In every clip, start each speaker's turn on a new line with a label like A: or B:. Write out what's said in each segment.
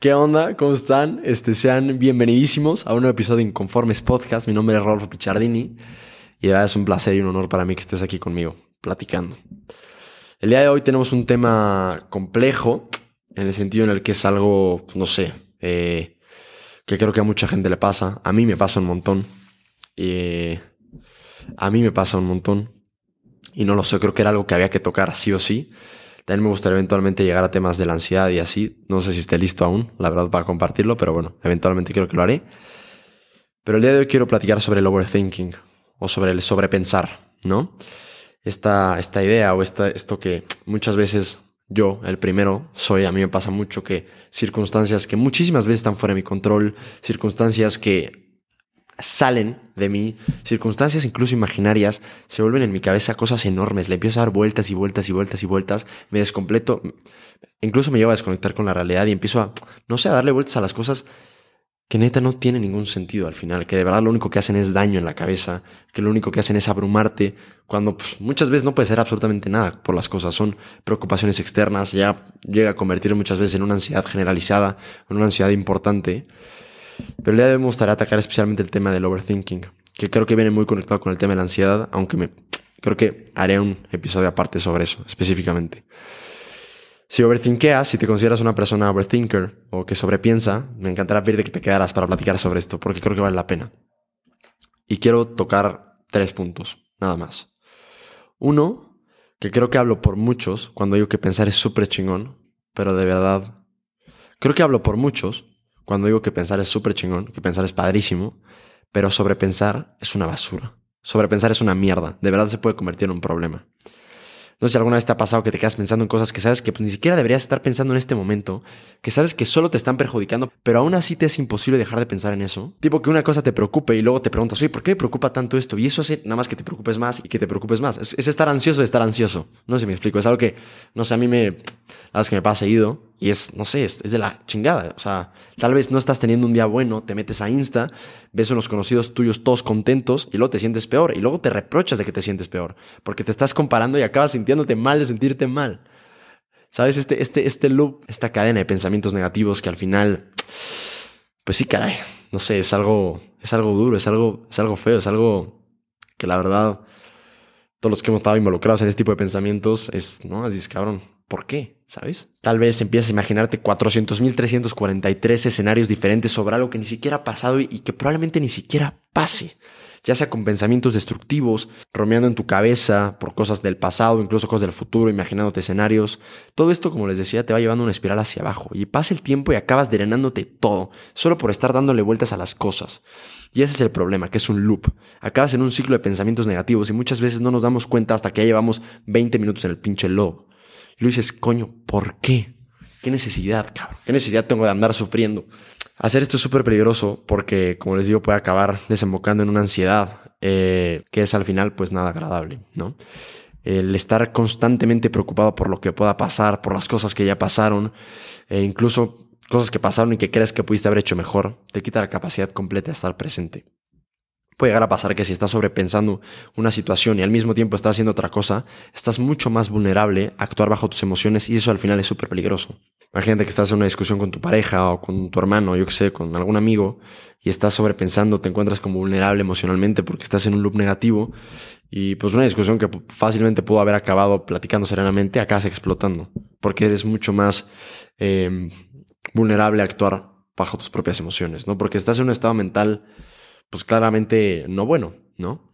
A: ¿Qué onda? ¿Cómo están? Este, sean bienvenidísimos a un nuevo episodio de Inconformes Podcast. Mi nombre es Rolfo Pichardini y es un placer y un honor para mí que estés aquí conmigo, platicando. El día de hoy tenemos un tema complejo en el sentido en el que es algo, no sé, eh, que creo que a mucha gente le pasa. A mí me pasa un montón. Eh, a mí me pasa un montón. Y no lo sé, creo que era algo que había que tocar sí o sí. También me gustaría eventualmente llegar a temas de la ansiedad y así. No sé si esté listo aún, la verdad, para compartirlo, pero bueno, eventualmente creo que lo haré. Pero el día de hoy quiero platicar sobre el overthinking o sobre el sobrepensar, ¿no? Esta, esta idea o esta, esto que muchas veces yo, el primero, soy, a mí me pasa mucho que circunstancias que muchísimas veces están fuera de mi control, circunstancias que salen de mí, circunstancias incluso imaginarias, se vuelven en mi cabeza cosas enormes, le empiezo a dar vueltas y vueltas y vueltas y vueltas, me descompleto, incluso me lleva a desconectar con la realidad y empiezo a, no sé, a darle vueltas a las cosas que neta no tienen ningún sentido al final, que de verdad lo único que hacen es daño en la cabeza, que lo único que hacen es abrumarte, cuando pues, muchas veces no puede ser absolutamente nada por las cosas, son preocupaciones externas, ya llega a convertir muchas veces en una ansiedad generalizada, en una ansiedad importante. Pero el día de hoy me gustaría atacar especialmente el tema del overthinking, que creo que viene muy conectado con el tema de la ansiedad, aunque me creo que haré un episodio aparte sobre eso específicamente. Si overthinkeas, si te consideras una persona overthinker o que sobrepiensa, me encantará pedirte que te quedaras para platicar sobre esto, porque creo que vale la pena. Y quiero tocar tres puntos, nada más. Uno, que creo que hablo por muchos cuando digo que pensar es súper chingón, pero de verdad, creo que hablo por muchos cuando digo que pensar es súper chingón, que pensar es padrísimo, pero sobrepensar es una basura. Sobrepensar es una mierda. De verdad se puede convertir en un problema. No sé si alguna vez te ha pasado que te quedas pensando en cosas que sabes que pues, ni siquiera deberías estar pensando en este momento, que sabes que solo te están perjudicando, pero aún así te es imposible dejar de pensar en eso. Tipo que una cosa te preocupe y luego te preguntas, oye, ¿por qué me preocupa tanto esto? Y eso hace nada más que te preocupes más y que te preocupes más. Es, estar ansioso de estar ansioso. No sé si me explico. Es algo que, no sé, a mí me, la que me pasa seguido y es, no sé, es, de la chingada. O sea, tal vez no estás teniendo un día bueno, te metes a Insta, ves unos conocidos tuyos todos contentos y luego te sientes peor. Y luego te reprochas de que te sientes peor. Porque te estás comparando y acabas sintiéndote mal de sentirte mal. ¿Sabes? Este, este, este loop, esta cadena de pensamientos negativos que al final, pues sí, caray. No sé, es algo, es algo duro, es algo, es algo feo, es algo que la verdad, todos los que hemos estado involucrados en este tipo de pensamientos, es, ¿no? Dices, cabrón, ¿Por qué? ¿Sabes? Tal vez empiezas a imaginarte 400.343 escenarios diferentes sobre algo que ni siquiera ha pasado y que probablemente ni siquiera pase. Ya sea con pensamientos destructivos, romeando en tu cabeza por cosas del pasado, incluso cosas del futuro, imaginándote escenarios. Todo esto, como les decía, te va llevando una espiral hacia abajo. Y pasa el tiempo y acabas drenándote todo, solo por estar dándole vueltas a las cosas. Y ese es el problema, que es un loop. Acabas en un ciclo de pensamientos negativos y muchas veces no nos damos cuenta hasta que ya llevamos 20 minutos en el pinche loop y luego dices, coño, ¿por qué? ¿Qué necesidad, cabrón? ¿Qué necesidad tengo de andar sufriendo? Hacer esto es súper peligroso porque, como les digo, puede acabar desembocando en una ansiedad eh, que es al final pues nada agradable, ¿no? El estar constantemente preocupado por lo que pueda pasar, por las cosas que ya pasaron, e incluso cosas que pasaron y que crees que pudiste haber hecho mejor, te quita la capacidad completa de estar presente. Puede llegar a pasar que si estás sobrepensando una situación y al mismo tiempo estás haciendo otra cosa, estás mucho más vulnerable a actuar bajo tus emociones y eso al final es súper peligroso. Imagínate que estás en una discusión con tu pareja o con tu hermano, yo que sé, con algún amigo y estás sobrepensando, te encuentras como vulnerable emocionalmente porque estás en un loop negativo y pues una discusión que fácilmente pudo haber acabado platicando serenamente acabas explotando porque eres mucho más em, vulnerable a actuar bajo tus propias emociones, ¿no? Porque estás en un estado mental pues claramente no bueno, ¿no?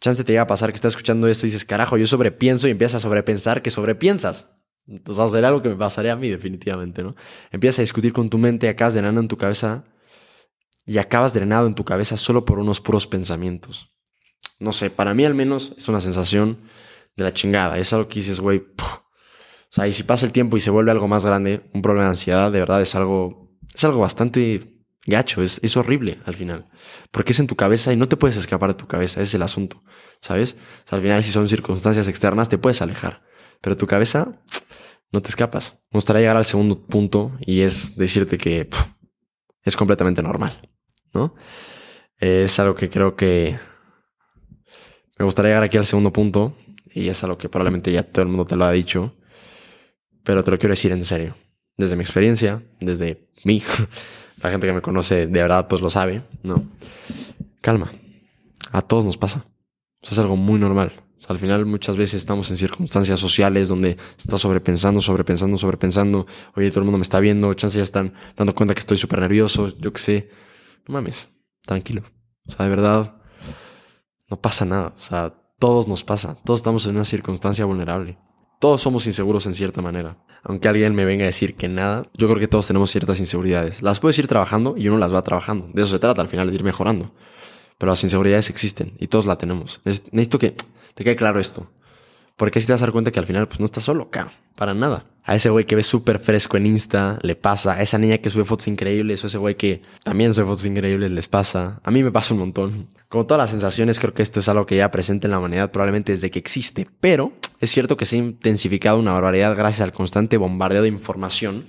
A: Chance te llega a pasar que estás escuchando esto y dices, carajo, yo sobrepienso y empiezas a sobrepensar que sobrepiensas. Entonces, sería algo que me pasaría a mí, definitivamente, ¿no? Empiezas a discutir con tu mente, acabas drenando en tu cabeza y acabas drenado en tu cabeza solo por unos puros pensamientos. No sé, para mí al menos es una sensación de la chingada. Es algo que dices, güey, o sea, y si pasa el tiempo y se vuelve algo más grande, un problema de ansiedad, de verdad es algo, es algo bastante gacho, es, es horrible al final. Porque es en tu cabeza y no te puedes escapar de tu cabeza, es el asunto, ¿sabes? Al final si son circunstancias externas te puedes alejar, pero tu cabeza no te escapas. Me gustaría llegar al segundo punto y es decirte que es completamente normal, ¿no? Es algo que creo que me gustaría llegar aquí al segundo punto y es algo que probablemente ya todo el mundo te lo ha dicho, pero te lo quiero decir en serio. desde mi experiencia, desde mí, la gente que me conoce de verdad pues lo sabe, ¿no? Calma, a todos nos pasa. Eso es algo muy normal. al final muchas veces estamos en circunstancias sociales donde estás sobrepensando, sobrepensando, sobrepensando. Oye, todo el mundo me está viendo, chance ya están dando cuenta que estoy súper nervioso, yo qué sé. No mames, tranquilo. O sea, de verdad, no pasa nada. O sea, todos nos pasa. Todos estamos en una circunstancia vulnerable. Todos somos inseguros en cierta manera. Aunque alguien me venga a decir que nada, yo creo que todos tenemos ciertas inseguridades. Las puedes ir trabajando y uno las va trabajando. De eso se trata al final, de ir mejorando. Pero las inseguridades existen y todos la tenemos. Necesito que te quede claro esto. Porque si te vas a dar cuenta que al final pues no estás solo, acá, para nada. A ese güey que ve súper fresco en Insta, le pasa. A esa niña que sube fotos increíbles, o ese güey que también sube fotos increíbles, les pasa. A mí me pasa un montón. Como todas las sensaciones, creo que esto es algo que ya presente en la humanidad probablemente desde que existe. Pero es cierto que se ha intensificado una barbaridad gracias al constante bombardeo de información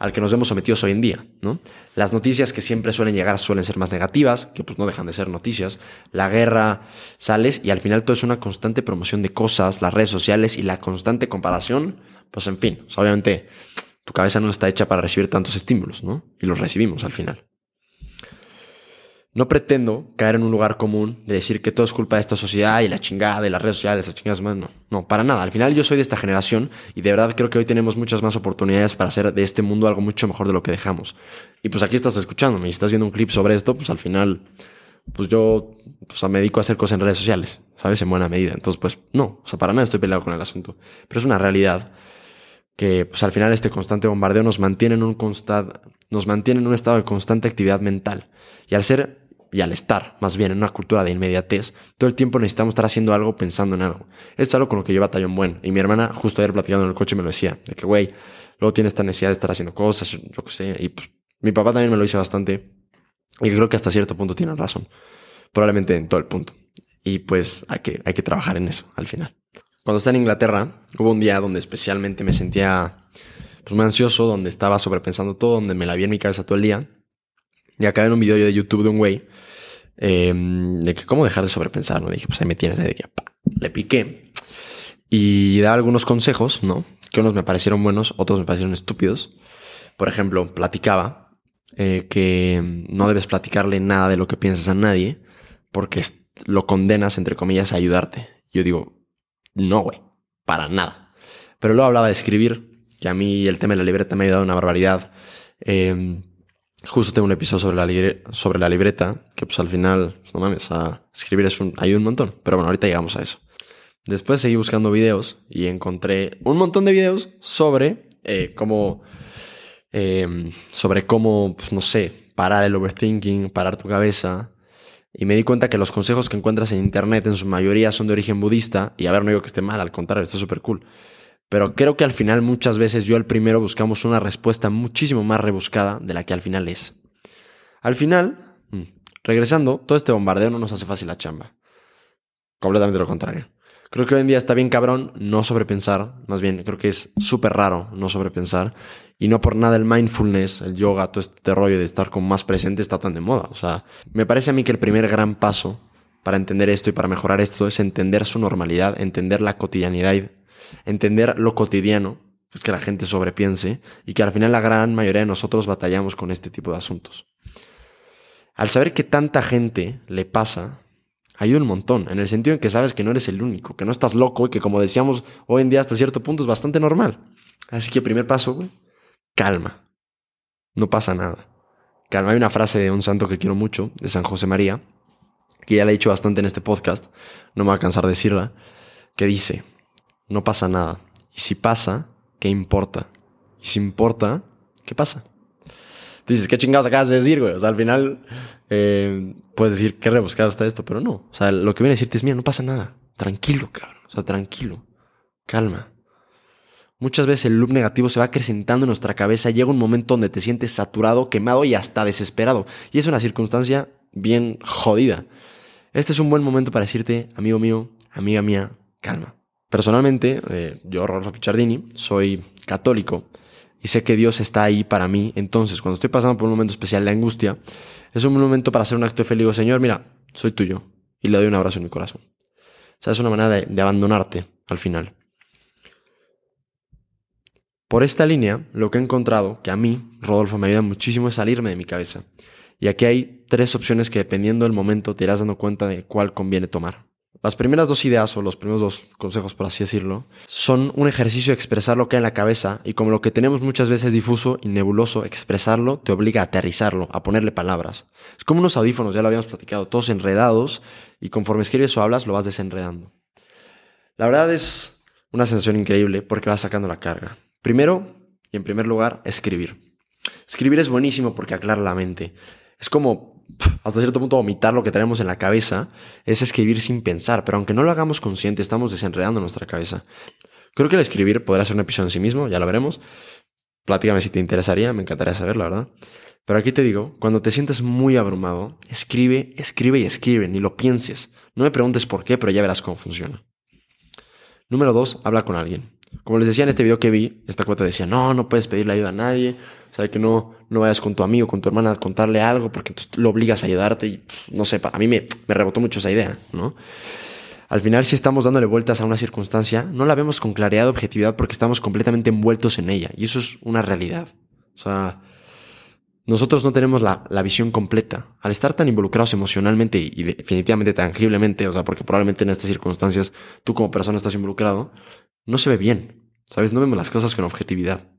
A: al que nos vemos sometidos hoy en día, ¿no? Las noticias que siempre suelen llegar suelen ser más negativas, que pues no dejan de ser noticias. La guerra sales y al final todo es una constante promoción de cosas, las redes sociales y la constante comparación, pues en fin, obviamente tu cabeza no está hecha para recibir tantos estímulos, ¿no? Y los recibimos al final. No pretendo caer en un lugar común de decir que todo es culpa de esta sociedad y la chingada de las redes sociales, las chingadas más. No, no, para nada. Al final yo soy de esta generación y de verdad creo que hoy tenemos muchas más oportunidades para hacer de este mundo algo mucho mejor de lo que dejamos. Y pues aquí estás escuchándome y estás viendo un clip sobre esto, pues al final, pues yo me dedico a hacer cosas en redes sociales, ¿sabes? En buena medida. Entonces, pues no, o sea, para nada estoy peleado con el asunto. Pero es una realidad que pues al final este constante bombardeo nos mantiene en un nos mantiene en un estado de constante actividad mental. Y al ser y al estar más bien en una cultura de inmediatez, todo el tiempo necesitamos estar haciendo algo pensando en algo. Es algo con lo que yo batallo en buen. Y mi hermana, justo ayer platicando en el coche, me lo decía: de que, güey, luego tiene esta necesidad de estar haciendo cosas, yo qué sé. Y pues mi papá también me lo dice bastante. Y creo que hasta cierto punto tiene razón. Probablemente en todo el punto. Y pues hay que, hay que trabajar en eso al final. Cuando estaba en Inglaterra, hubo un día donde especialmente me sentía pues, muy ansioso, donde estaba sobrepensando todo, donde me la vi en mi cabeza todo el día. Y acá en un video de YouTube de un güey em, de que cómo dejar de sobrepensar, ¿no? Dije, pues ahí me tienes, de que le piqué. Y daba algunos consejos, ¿no? Que unos me parecieron buenos, otros me parecieron estúpidos. Por ejemplo, platicaba eh, que no debes platicarle nada de lo que piensas a nadie porque lo condenas, entre comillas, a ayudarte. Yo digo, no, güey, para nada. Pero luego hablaba de escribir, que a mí el tema de la libreta me ha ayudado una barbaridad. Eh, Justo tengo un episodio sobre la, sobre la libreta, que pues al final, pues, no mames, a escribir es un, ayuda un montón. Pero bueno, ahorita llegamos a eso. Después seguí buscando videos y encontré un montón de videos sobre eh, cómo, em, sobre cómo, pues no sé, parar el overthinking, parar tu cabeza. Y me di cuenta que los consejos que encuentras en internet en su mayoría son de origen budista. Y a ver, no digo que esté mal, al contrario, está súper cool. Pero creo que al final muchas veces yo al primero buscamos una respuesta muchísimo más rebuscada de la que al final es. Al final, mm, regresando, todo este bombardeo no nos hace fácil la chamba. Completamente lo contrario. Creo que hoy en día está bien cabrón no sobrepensar, más bien creo que es súper raro no sobrepensar y no por nada el mindfulness, el yoga, todo este rollo de estar como más presente está tan de moda. O sea, me parece a mí que el primer gran paso para entender esto y para mejorar esto es entender su normalidad, entender la cotidianidad entender lo cotidiano, es que la gente sobrepiense y que al final la gran mayoría de nosotros batallamos con este tipo de asuntos. Al saber que tanta gente le pasa, ayuda un montón, en el sentido en que sabes que no eres el único, que no estás loco y que como decíamos hoy en día hasta cierto punto es bastante normal. Así que primer paso, calma. No pasa nada. Calma. Hay una frase de un santo que quiero mucho, de San José María, que ya la he dicho bastante en este podcast, no me voy a cansar de decirla, que dice, no pasa nada. Y si pasa, ¿qué importa? Y si importa, ¿qué pasa? Tú dices, ¿qué chingados acabas de decir, güey? O sea, al final eh, puedes decir, qué rebuscado está esto, pero no. O sea, lo que viene a decirte es, mira, no pasa nada. Tranquilo, cabrón. O sea, tranquilo. Calma. Muchas veces el loop negativo se va acrecentando en nuestra cabeza. Llega un momento donde te sientes saturado, quemado y hasta desesperado. Y es una circunstancia bien jodida. Este es un buen momento para decirte, amigo mío, amiga mía, calma. Personalmente, eh, yo, Rolfo Pichardini, soy católico y sé que Dios está ahí para mí. Entonces, cuando estoy pasando por un momento especial de angustia, es un momento para hacer un acto de fe. digo, Señor, mira, soy tuyo. Y le doy un abrazo en mi corazón. O sea, es una manera de, de abandonarte al final. Por esta línea, lo que he encontrado que a mí, Rodolfo, me ayuda muchísimo es salirme de mi cabeza. Y aquí hay tres opciones que dependiendo del momento te irás dando cuenta de cuál conviene tomar. Las primeras dos ideas, o los primeros dos consejos, por así decirlo, son un ejercicio de expresar lo que hay en la cabeza y como lo que tenemos muchas veces difuso y nebuloso, expresarlo te obliga a aterrizarlo, a ponerle palabras. Es como unos audífonos, ya lo habíamos platicado, todos enredados y conforme escribes o hablas lo vas desenredando. La verdad es una sensación increíble porque vas sacando la carga. Primero, y en primer lugar, escribir. Escribir es buenísimo porque aclara la mente. Es como hasta cierto punto vomitar lo que tenemos en la cabeza, es escribir sin pensar, pero aunque no lo hagamos consciente, estamos desenredando nuestra cabeza. Creo que el escribir podrá ser un episodio en sí mismo, ya lo veremos. Platícame si te interesaría, me encantaría saber, la verdad. Pero aquí te digo, cuando te sientes muy abrumado, escribe, escribe y escribe, ni lo pienses. No me preguntes por qué, pero ya verás cómo funciona. Número dos, habla con alguien. Como les decía en este video que vi, esta cuota decía, no, no puedes pedirle ayuda a nadie, o sea, que no, no vayas con tu amigo, con tu hermana a contarle algo porque lo obligas a ayudarte y no sé, a mí me, rebotó mucho esa idea, ¿no? Al final, si estamos dándole vueltas a una circunstancia, no la vemos con claridad objetividad porque estamos completamente envueltos en ella. Y eso es una realidad. O sea, nosotros no tenemos la, la visión completa. Al estar tan involucrados emocionalmente y, definitivamente tangiblemente, o sea, porque probablemente en estas circunstancias tú como persona estás involucrado, no se ve bien. ¿Sabes? No vemos las cosas con objetividad.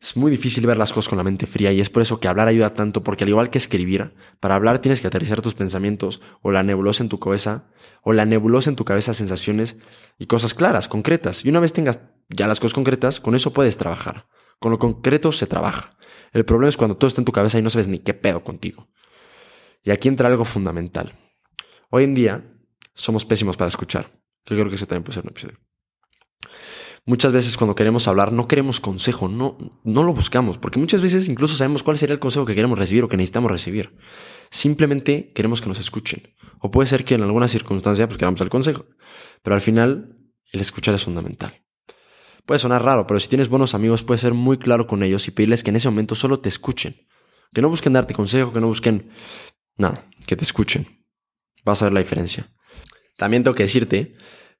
A: Es muy difícil ver las cosas con la mente fría y es por eso que hablar ayuda tanto, porque al igual que escribir, para hablar tienes que aterrizar tus pensamientos o la nebulosa en tu cabeza, o la nebulosa en tu cabeza sensaciones y cosas claras, concretas. Y una vez tengas ya las cosas concretas, con eso puedes trabajar. Con lo concreto se trabaja. El problema es cuando todo está en tu cabeza y no sabes ni qué pedo contigo. Y aquí entra algo fundamental. Hoy en día somos pésimos para escuchar, que creo que ese también puede ser un episodio. Muchas veces cuando queremos hablar no queremos consejo, no, no lo buscamos, porque muchas veces incluso sabemos cuál sería el consejo que queremos recibir o que necesitamos recibir. Simplemente queremos que nos escuchen. O puede ser que en alguna circunstancia pues queramos el consejo, pero al final el escuchar es fundamental. Puede sonar raro, pero si tienes buenos amigos puedes ser muy claro con ellos y pedirles que en ese momento solo te escuchen. Que no busquen darte consejo, que no busquen nada, que te escuchen. Vas a ver la diferencia. También tengo que decirte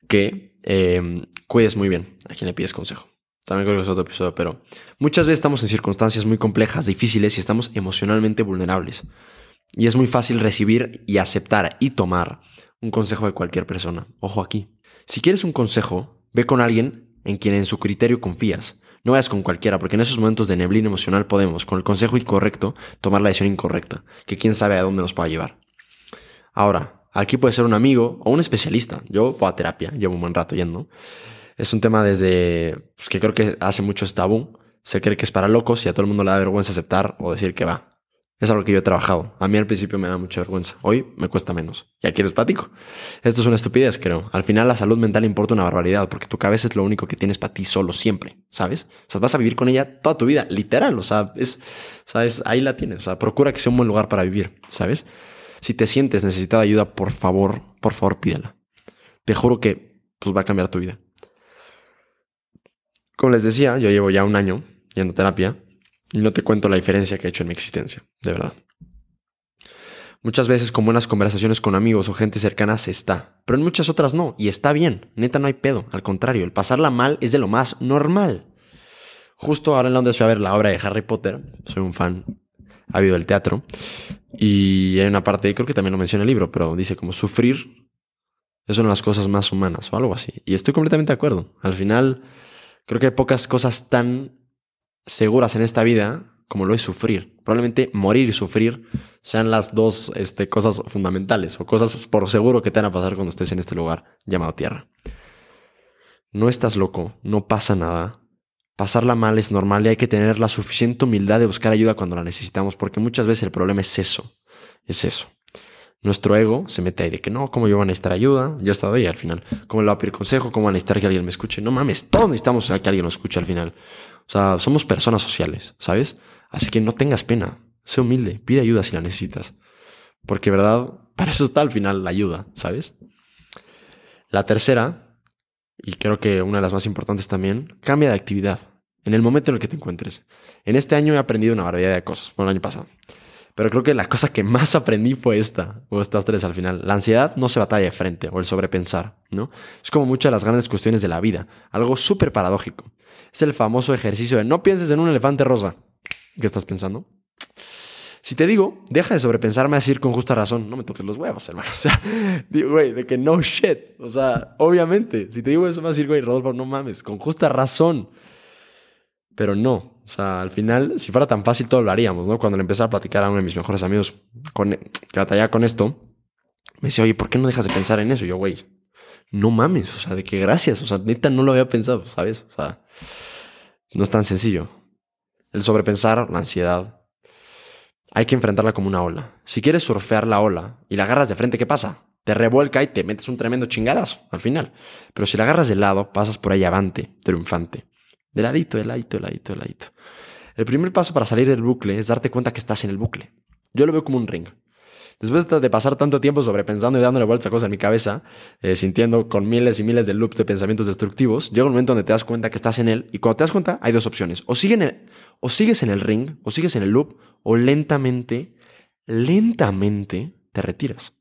A: que eh, cuides muy bien a quien le pides consejo. También creo que es otro episodio, pero muchas veces estamos en circunstancias muy complejas, difíciles y estamos emocionalmente vulnerables. Y es muy fácil recibir y aceptar y tomar un consejo de cualquier persona. Ojo aquí. Si quieres un consejo, ve con alguien en quien en su criterio confías. No vayas con cualquiera, porque en esos momentos de neblina emocional podemos, con el consejo incorrecto, tomar la decisión incorrecta, que quién sabe a dónde nos pueda llevar. Ahora, Aquí puede ser un amigo o un especialista. Yo voy a terapia, llevo un buen rato yendo. Es un tema desde pues, que creo que hace mucho es tabú. Se cree que es para locos y a todo el mundo le da vergüenza aceptar o decir que va. Es algo que yo he trabajado. A mí al principio me da mucha vergüenza. Hoy me cuesta menos. Y aquí eres platico. Esto es una estupidez, creo. Al final la salud mental importa una barbaridad porque tu cabeza es lo único que tienes para ti solo siempre, ¿sabes? O sea, vas a vivir con ella toda tu vida, literal. O sea, es, ¿sabes? Ahí la tienes. O sea, procura que sea un buen lugar para vivir, ¿sabes? Si te sientes necesitado de ayuda, por favor, por favor, pídela. Te juro que pues, va a cambiar tu vida. Como les decía, yo llevo ya un año yendo a terapia y no te cuento la diferencia que he hecho en mi existencia, de verdad. Muchas veces con buenas conversaciones con amigos o gente cercana se está, pero en muchas otras no, y está bien, neta no hay pedo, al contrario, el pasarla mal es de lo más normal. Justo ahora en Londres fui a ver la obra de Harry Potter, soy un fan ha habido el teatro. Y hay una parte, creo que también lo menciona el libro, pero dice como sufrir es una de las cosas más humanas o algo así. Y estoy completamente de acuerdo. Al final, creo que hay pocas cosas tan seguras en esta vida como lo es sufrir. Probablemente morir y sufrir sean las dos este, cosas fundamentales o cosas por seguro que te van a pasar cuando estés en este lugar llamado tierra. No estás loco, no pasa nada. Pasarla mal es normal y hay que tener la suficiente humildad de buscar ayuda cuando la necesitamos, porque muchas veces el problema es eso, es eso. Nuestro ego se mete ahí de que no, ¿cómo yo voy a necesitar ayuda? Yo he estado ahí al final. ¿Cómo le voy a pedir consejo? ¿Cómo voy a necesitar que alguien me escuche? No mames, todos necesitamos que alguien nos escuche al final. O sea, somos personas sociales, ¿sabes? Así que no tengas pena, sé humilde, pide ayuda si la necesitas. Porque, ¿verdad? Para eso está al final la ayuda, ¿sabes? La tercera y creo que una de las más importantes también, cambia de actividad en el momento en el que te encuentres. En este año he aprendido una variedad de cosas, bueno, el año pasado. Pero creo que la cosa que más aprendí fue esta, o estas tres al final. La ansiedad no se batalla de frente, o el sobrepensar, ¿no? Es como muchas de las grandes cuestiones de la vida, algo súper paradójico. Es el famoso ejercicio de no pienses en un elefante rosa. ¿Qué estás pensando? Si te digo, deja de sobrepensarme a decir con justa razón, no me toques los huevos, hermano. O sea, digo, güey, de que no shit. O sea, obviamente, si te digo eso, me vas a decir, güey, Rodolfo, no mames, con justa razón. Pero no. O sea, al final, si fuera tan fácil, todo lo haríamos, ¿no? Cuando le empecé a platicar a uno de mis mejores amigos con, que batallaba con esto, me decía, oye, ¿por qué no dejas de pensar en eso? Y yo, güey, no mames, o sea, de que gracias. O sea, neta, no lo había pensado, ¿sabes? O sea, no es tan sencillo. El sobrepensar, la ansiedad, hay que enfrentarla como una ola. Si quieres surfear la ola y la agarras de frente, ¿qué pasa? Te revuelca y te metes un tremendo chingadazo al final. Pero si la agarras de lado, pasas por ahí avante, triunfante. De ladito, de ladito. El primer paso para salir del bucle es darte cuenta que estás en el bucle. Yo lo veo como un ring. Después de pasar tanto tiempo sobrepensando y dándole vueltas a cosas en mi cabeza, eh, sintiendo con miles y miles de loops de pensamientos destructivos, llega un momento donde te das cuenta que estás en él y cuando te das cuenta hay dos opciones. O, o sigues en el ring, o sigues en el loop, o lentamente, lentamente te retiras.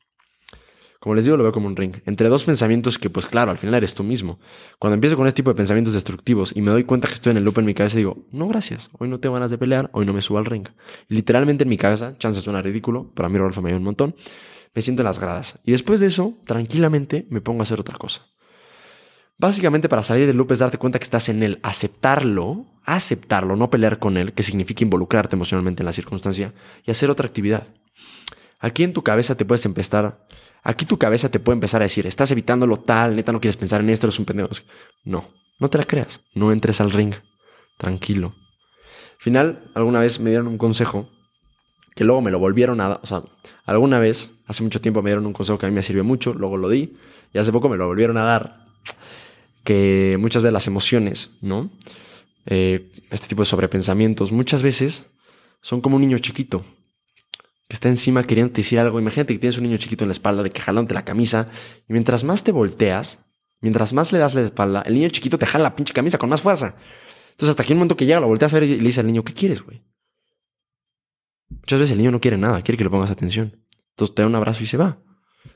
A: Como les digo, lo veo como un ring. Entre dos pensamientos que, pues claro, al final eres tú mismo. Cuando empiezo con este tipo de pensamientos destructivos y me doy cuenta que estoy en el loop en mi cabeza, digo, no, gracias. Hoy no tengo ganas de pelear, hoy no me subo al ring. Literalmente en mi cabeza, chance suena ridículo, pero a mí Rolfo me dio un montón, me siento en las gradas. Y después de eso, tranquilamente me pongo a hacer otra cosa. Básicamente para salir del loop es darte cuenta que estás en él, aceptarlo, aceptarlo, no pelear con él, que significa involucrarte emocionalmente en la circunstancia, y hacer otra actividad. Aquí en tu cabeza te puedes empezar Aquí tu cabeza te puede empezar a decir, estás evitándolo tal, neta no quieres pensar en esto, eres un pendejo. No, no te la creas, no entres al ring, tranquilo. Al final, alguna vez me dieron un consejo que luego me lo volvieron a dar, o sea, alguna vez, hace mucho tiempo me dieron un consejo que a mí me sirvió mucho, luego lo di y hace poco me lo volvieron a dar, que muchas veces las emociones, ¿no? Eh, este tipo de sobrepensamientos, muchas veces son como un niño chiquito que está encima queriendo decir algo. Imagínate que tienes un niño chiquito en la espalda de que jalándote la camisa y mientras más te volteas, mientras más le das la espalda, el niño chiquito te jala la pinche camisa con más fuerza. Entonces hasta aquí un momento que llega, lo volteas a ver y le dice al niño, ¿qué quieres, güey? Muchas veces el niño no quiere nada, quiere que le pongas atención. Entonces te da un abrazo y se va.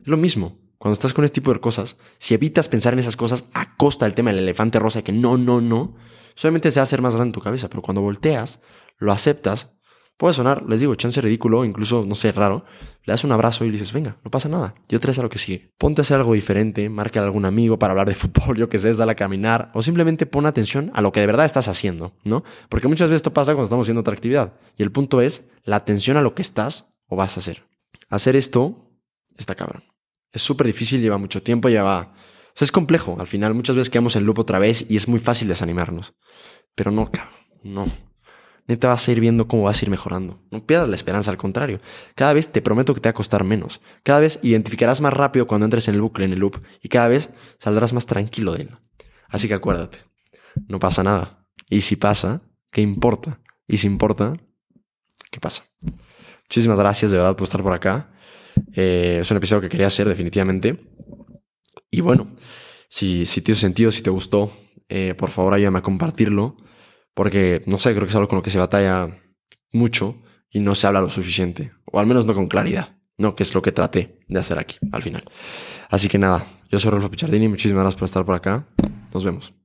A: Es lo mismo. Cuando estás con este tipo de cosas, si evitas pensar en esas cosas a costa del tema del elefante rosa, que no, no, no, solamente se va a hacer más grande en tu cabeza. Pero cuando volteas, lo aceptas Puede sonar, les digo, chance ridículo, incluso, no sé, raro. Le das un abrazo y le dices, venga, no pasa nada. Y otra vez a lo que sigue. Ponte a hacer algo diferente, marca a algún amigo para hablar de fútbol, yo que sé, dale a caminar, o simplemente pon atención a lo que de verdad estás haciendo, ¿no? Porque muchas veces esto pasa cuando estamos haciendo otra actividad. Y el punto es la atención a lo que estás o vas a hacer. Hacer esto está cabrón. Es súper difícil, lleva mucho tiempo, lleva... O sea, es complejo. Al final, muchas veces quedamos en loop otra vez y es muy fácil desanimarnos. Pero no, cabrón, no te vas a ir viendo cómo vas a ir mejorando. No pierdas la esperanza, al contrario. Cada vez te prometo que te va a costar menos. Cada vez identificarás más rápido cuando entres en el bucle, en el loop, y cada vez saldrás más tranquilo de él. Así que acuérdate, no pasa nada. Y si pasa, ¿qué importa? Y si importa, ¿qué pasa? Muchísimas gracias de verdad por estar por acá. Eh, es un episodio que quería hacer definitivamente. Y bueno, si, si te hizo sentido, si te gustó, eh, por favor ayúdame a compartirlo. Porque, no sé, creo que es algo con lo que se batalla mucho y no se habla lo suficiente. O al menos no con claridad. No, que es lo que traté de hacer aquí, al final. Así que nada, yo soy Rolfo Pichardini. Muchísimas gracias por estar por acá. Nos vemos.